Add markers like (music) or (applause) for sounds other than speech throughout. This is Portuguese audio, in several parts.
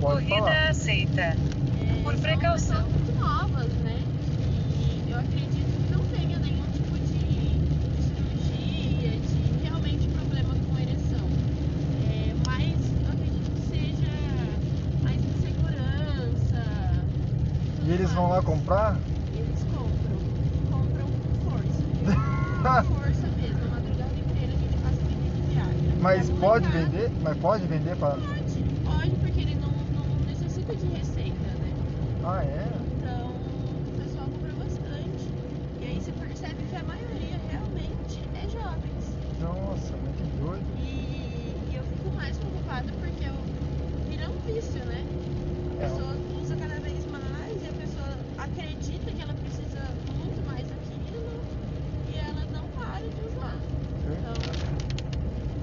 pode Corrida falar. aceita. É, Por são precaução. muito novas, né? E eu acredito que não tenha nenhum tipo de cirurgia, de realmente problema com ereção. É, mas eu acredito que seja mais insegurança. E eles vão lá comprar? Eles compram. Compram com força. Com (laughs) força mesmo. A madrugada inteira a gente passa vendendo Viagra. Mas Pra pode vender? Mas pode vender pra. Pode, pode, porque ele não, não necessita de receita, né? Ah, é? Então, o pessoal compra bastante. E aí você percebe que a maioria realmente é jovens. Nossa, muito doido. E, e eu fico mais preocupada porque eu, vira um vício, né? A É. pessoa usa cada vez mais e a pessoa acredita que ela precisa muito mais daquilo e ela não para de usar. Então,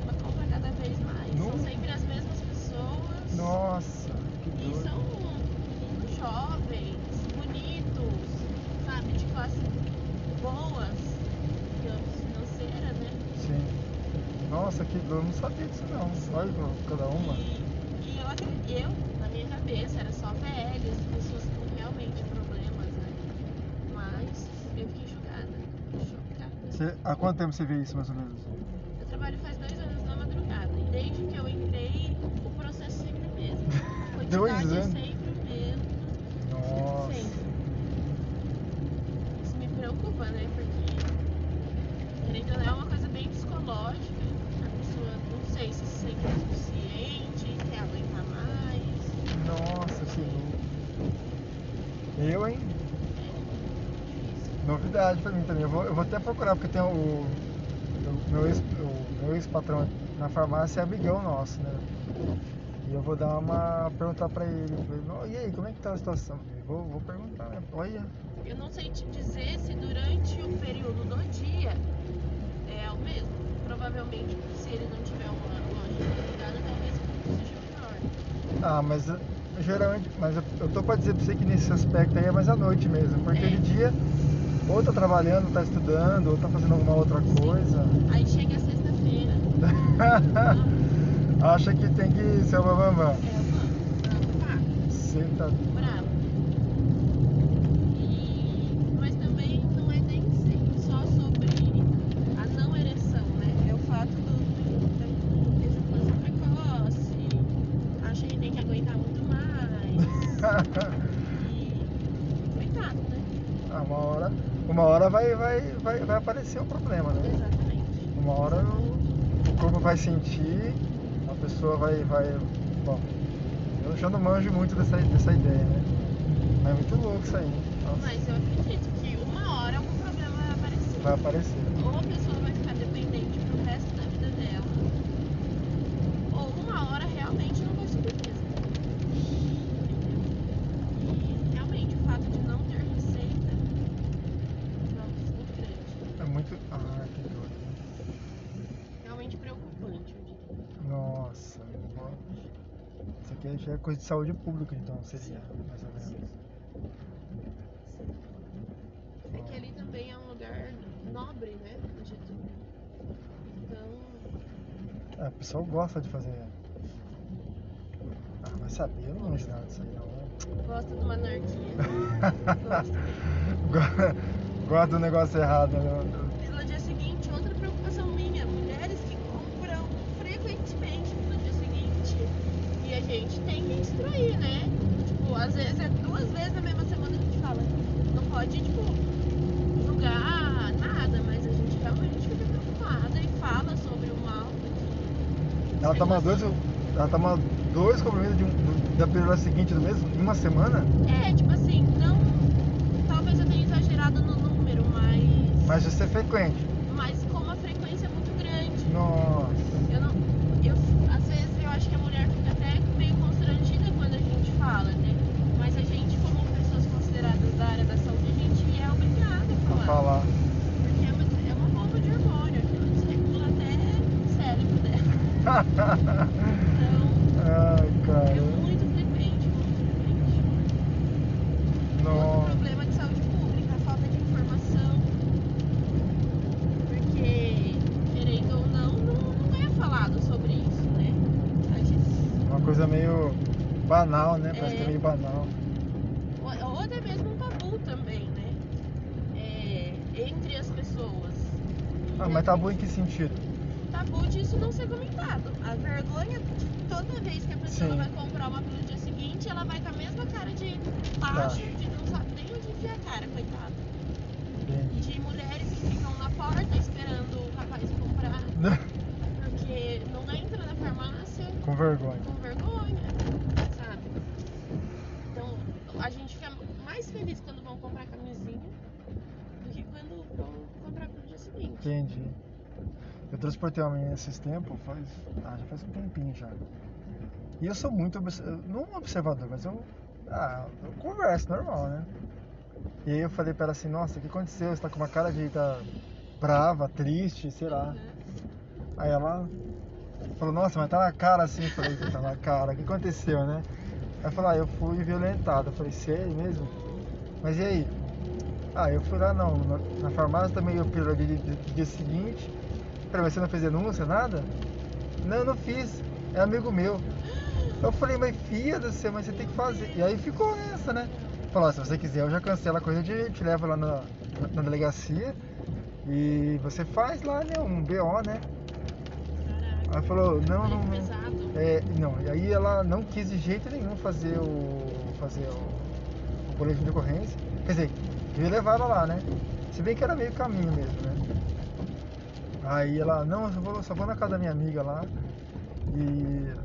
ela compra cada vez mais. Não. São sempre as mesmas pessoas. Nossa, que E doido. são meninos jovens, bonitos, sabe, de classe boas, digamos, financeira, né? Sim. Nossa, que doido. Eu não sabia disso não. Olha cada uma. E, e eu, eu, na minha cabeça, era só velhos, pessoas com realmente problemas, né? Mas eu fiquei chocada, chocada. Você, há quanto tempo você vê isso mais ou menos? Eu trabalho faz dois anos na madrugada e desde que eu entrei, o processo sempre é o mesmo. (laughs) Dois anos? sempre o mesmo. Nossa. Sempre. Isso me preocupa, né? Porque, querendo ou não, é uma coisa bem psicológica. A pessoa, não sei se se sente o suficiente, quer aguentar mais. Nossa, que louco. Eu, hein? É difícil. Novidade pra mim também. Eu vou, eu vou até procurar, porque tem o, o meu ex- o meu ex-patrão na farmácia é amigão nosso, né? E eu vou dar uma. perguntar pra ele. "Não, e aí, como é que tá a situação? Vou, vou perguntar, né? Olha. Eu não sei te dizer se durante o período do dia é o mesmo. Provavelmente, se ele não tiver uma loja ligada, talvez seja menor. Ah, mas geralmente. Mas eu, eu tô pra dizer pra você que nesse aspecto aí é mais à noite mesmo. Porque É. de dia, ou tá trabalhando, tá estudando, ou tá fazendo alguma outra coisa. Aí chega a sexta-feira. (laughs) Acha que tem que ser uma mamã. É uma brava. Você tá. bravo. E... Mas também não é nem sempre só sobre a não ereção, né? É o fato do, da ejaculação precoce, acha que tem que aguentar muito mais. E. Coitado, né? Ah, uma hora, uma hora vai, vai, vai, vai aparecer o problema, né? Exatamente. Uma hora o o corpo vai sentir, a pessoa vai, vai. Bom, eu já não manjo muito dessa, dessa ideia, né? Mas é muito louco isso aí. Nossa, Mas eu acredito que uma hora algum problema vai aparecer. vai aparecer. Ou a pessoa vai ficar dependente pro resto da vida dela, ou uma hora realmente não vai subir mesmo. E realmente o fato de não ter receita é algo muito grande. É muito. Ah, que doido. Realmente preocupante, eu diria. Nossa. bom. Isso aqui já é coisa de saúde pública, então seria, mais ou menos. É que ali também é um lugar nobre, né? Do Getúlio. Então, É, o pessoal gosta de fazer. Ah, vai saber, eu não nada disso aí não. gosta de uma anarquia. (laughs) Gosta. Go- Gosta do negócio errado, né? E no dia seguinte, outra preocupação minha, mulheres que compram frequentemente no dia seguinte. E a gente tem que instruir, né? Tipo, às vezes é duas vezes na mesma semana que a gente fala. Não pode, tipo, julgar nada, mas a gente realmente fica preocupada e fala sobre o mal. Ela toma dois, ela toma dois comprimidos de um- da pílula seguinte do mês, em uma semana, É, tipo assim, não. Talvez eu tenha exagerado no número, mas. mas isso é frequente. Mas com uma frequência muito grande. Nossa. Eu não. Eu, às vezes eu acho que a mulher fica até meio constrangida quando a gente fala, né? Mas a gente, como pessoas consideradas da área da saúde, a gente é obrigada a falar. falar. Porque é uma, é uma bomba de hormônio, aquilo desregula até o cérebro dela. (laughs) Então, Ai, é muito frequente, muito frequente. Outro Nossa. problema de saúde pública, a falta de informação. Porque, querendo ou não, não, não é falado sobre isso, né? Gente Uma coisa meio. Banal, né? Parece é meio banal. Ou, ou até mesmo um tabu também, né? É, entre as pessoas. Ah, mas tabu em que sentido? tabu disso não ser comentado. A vergonha de toda vez que a pessoa Sim. vai comprar uma pro dia seguinte, ela vai com a mesma cara de baixo, Tá. de não sabe nem onde enfiar a cara, coitada. De mulheres que ficam na porta esperando o rapaz comprar, (laughs) porque não entra na farmácia Com vergonha. com vergonha, sabe? Então a gente fica mais feliz quando vão comprar camisinha do que quando vão comprar pro dia seguinte. Entendi. Eu transportei uma menina esses tempos, faz. Ah, já faz um tempinho já. E eu sou muito não observador, mas eu. Ah, eu converso normal, né? E aí eu falei pra ela assim, nossa, o que aconteceu? Você tá com uma cara de tá brava, triste, sei lá. Aí ela falou, nossa, mas tá na cara assim, eu falei, tá na cara, o que aconteceu, né? Aí ela falou, ah, eu fui violentado. Eu falei, sério mesmo? Mas e aí? Ah, eu fui lá não, na, na farmácia também eu perdi no dia, seguinte. Mas você não fez denúncia, nada? Não, eu não fiz, é amigo meu. Eu falei, mas filha do céu, mas você tem que fazer. E aí ficou nessa, né? Falou, ó, se você quiser, eu já cancelo a coisa, de te levo lá na, na delegacia e você faz lá, né, um BO, né? Caraca. Aí falou, não, não, não. É, não, e aí ela não quis de jeito nenhum fazer o. fazer o boletim de ocorrência. Quer dizer, eu ia levar ela lá, né? Se bem que era meio caminho mesmo, né? Aí ela, não, eu só vou, só vou na casa da minha amiga lá. E.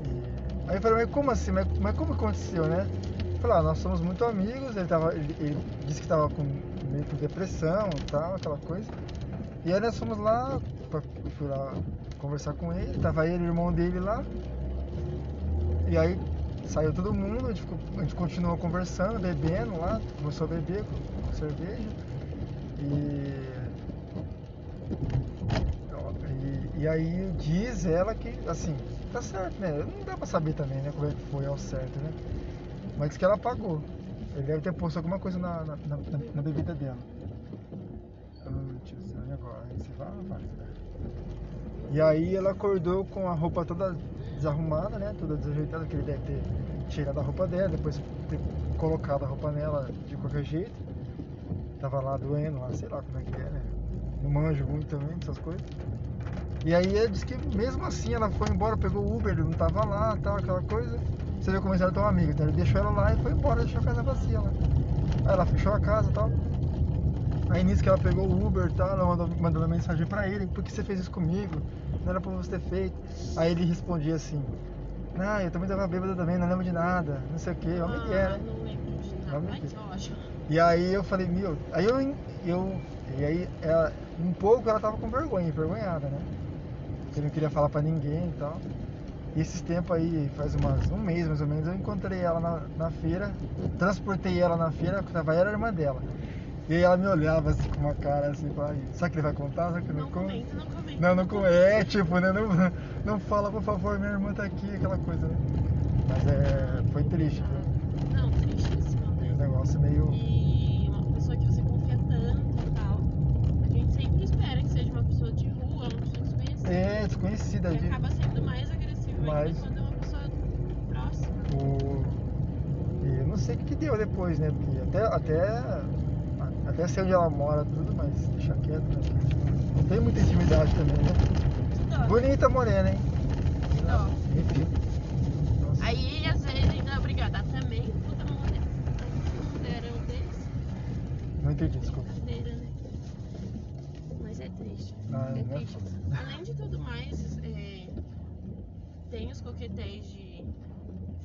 e- aí eu falei, mas como assim? Mas, mas como aconteceu, né? Eu falei, ah, nós somos muito amigos, ele, tava, ele, ele disse que tava com meio com depressão e tal, aquela coisa. E aí nós fomos lá, pra, fui lá conversar com ele, tava ele e o irmão dele lá. E aí saiu todo mundo, a gente, ficou- a gente continuou conversando, bebendo lá, começou a beber com, cerveja. E, e. e aí diz ela que, assim, tá certo, né? Não dá pra saber também, né, como é que foi ao certo, né? Mas que ela pagou. Ele deve ter posto alguma coisa na, na, na, na bebida dela. Tiozão, e agora? Você vai vai? E aí ela acordou com a roupa toda desarrumada, né? Toda desajeitada, que ele deve ter tirado a roupa dela, depois ter colocado a roupa nela de qualquer jeito. Tava lá doendo, lá, sei lá como é que é, né? Não manjo muito também dessas coisas. E aí ele disse que mesmo assim ela foi embora, pegou o Uber, ele não tava lá, tal, aquela coisa. Você viu como eles eram tão amigos, então ele deixou ela lá e foi embora, deixou a casa vazia lá. Aí ela fechou a casa e tal. Aí nisso que ela pegou o Uber e tal, ela mandou, mandou uma mensagem pra ele, por que você fez isso comigo? Não era pra você ter feito. Aí ele respondia assim, ah, eu também tava bêbado também, não lembro de nada, não sei o que, homem que Ah, né? não lembro de nada. Ai, que- que ótimo. E aí eu falei, meu, aí eu, eu e aí ela, um pouco ela tava com vergonha, envergonhada, né? Porque não queria falar pra ninguém e tal. E esses tempos aí, faz umas, um mês mais ou menos, eu encontrei ela na, na feira, transportei ela na feira, que tava era a irmã dela. E aí ela me olhava assim com uma cara assim, falava, será que ele vai contar? Será que ele Não conta? comenta, não comenta. Não, não com é, tipo, né? Não, não fala, por favor, minha irmã tá aqui, aquela coisa, né? Mas é. Foi triste, viu? Não, tristíssimo, Um né? negócio meio. E uma pessoa que você confia tanto e tal. A gente sempre espera que seja uma pessoa de rua, uma pessoa desconhecida. É, desconhecida. Que de- acaba sendo mais agressivo Mais. quando é uma pessoa próxima. O... E eu não sei o que, que deu depois, né? Porque até, até, até sei onde ela mora, tudo, mas deixa quieto, né? Não- Não tem muita intimidade também, né? Bonita morena, hein? Nossa. Aí, às vezes, ainda é obrigada também, puta mulher. Mulherão desse. Não entendi, desculpa. Mas é triste. Ah, é né? triste. Além de tudo mais, é, tem os coquetéis de,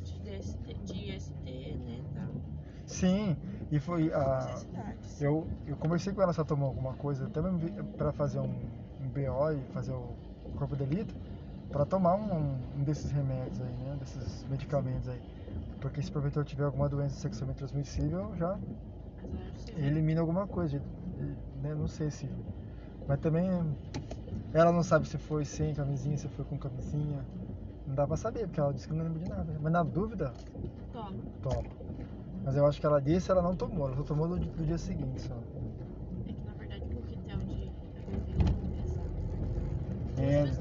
de, DST, de ST, né? Tal. Sim, e foi a. Eu, eu conversei com ela se ela tomou alguma coisa, até mesmo pra fazer um, um BO e fazer o corpo de delito, pra tomar um, um desses remédios aí, né? Desses medicamentos aí. Porque se porventura tiver alguma doença sexualmente transmissível, já elimina alguma coisa. né, Não sei se. Mas também ela não sabe se foi sem camisinha, se foi com camisinha. Não dá pra saber, porque ela disse que não lembra de nada. Mas na dúvida, Toma. toma. Mas eu acho que ela disse ela não tomou, ela só tomou no, no dia seguinte só. É que na verdade o coquetel de é. Dois,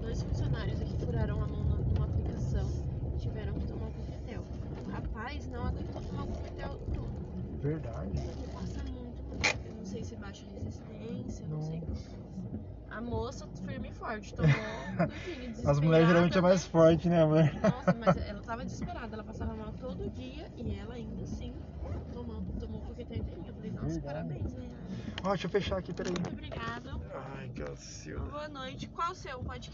dois funcionários aqui furaram a mão numa aplicação e tiveram que tomar o coquetel. O rapaz não aguentou tomar o coquetel todo. Verdade sei se baixa resistência, não, sei. A moça firme e forte, tomou tudinho, (laughs) As mulheres geralmente é mais forte, né, mulher? Nossa, mas (laughs) ela tava desesperada, ela passava mal todo dia e ela ainda assim tomou, tomou coquetel inteirinho. Eu falei, nossa, Verdade. parabéns, né? Ó, deixa eu fechar aqui, peraí. Muito obrigada. Ai, que ansioso. Boa noite. Qual o seu podcast?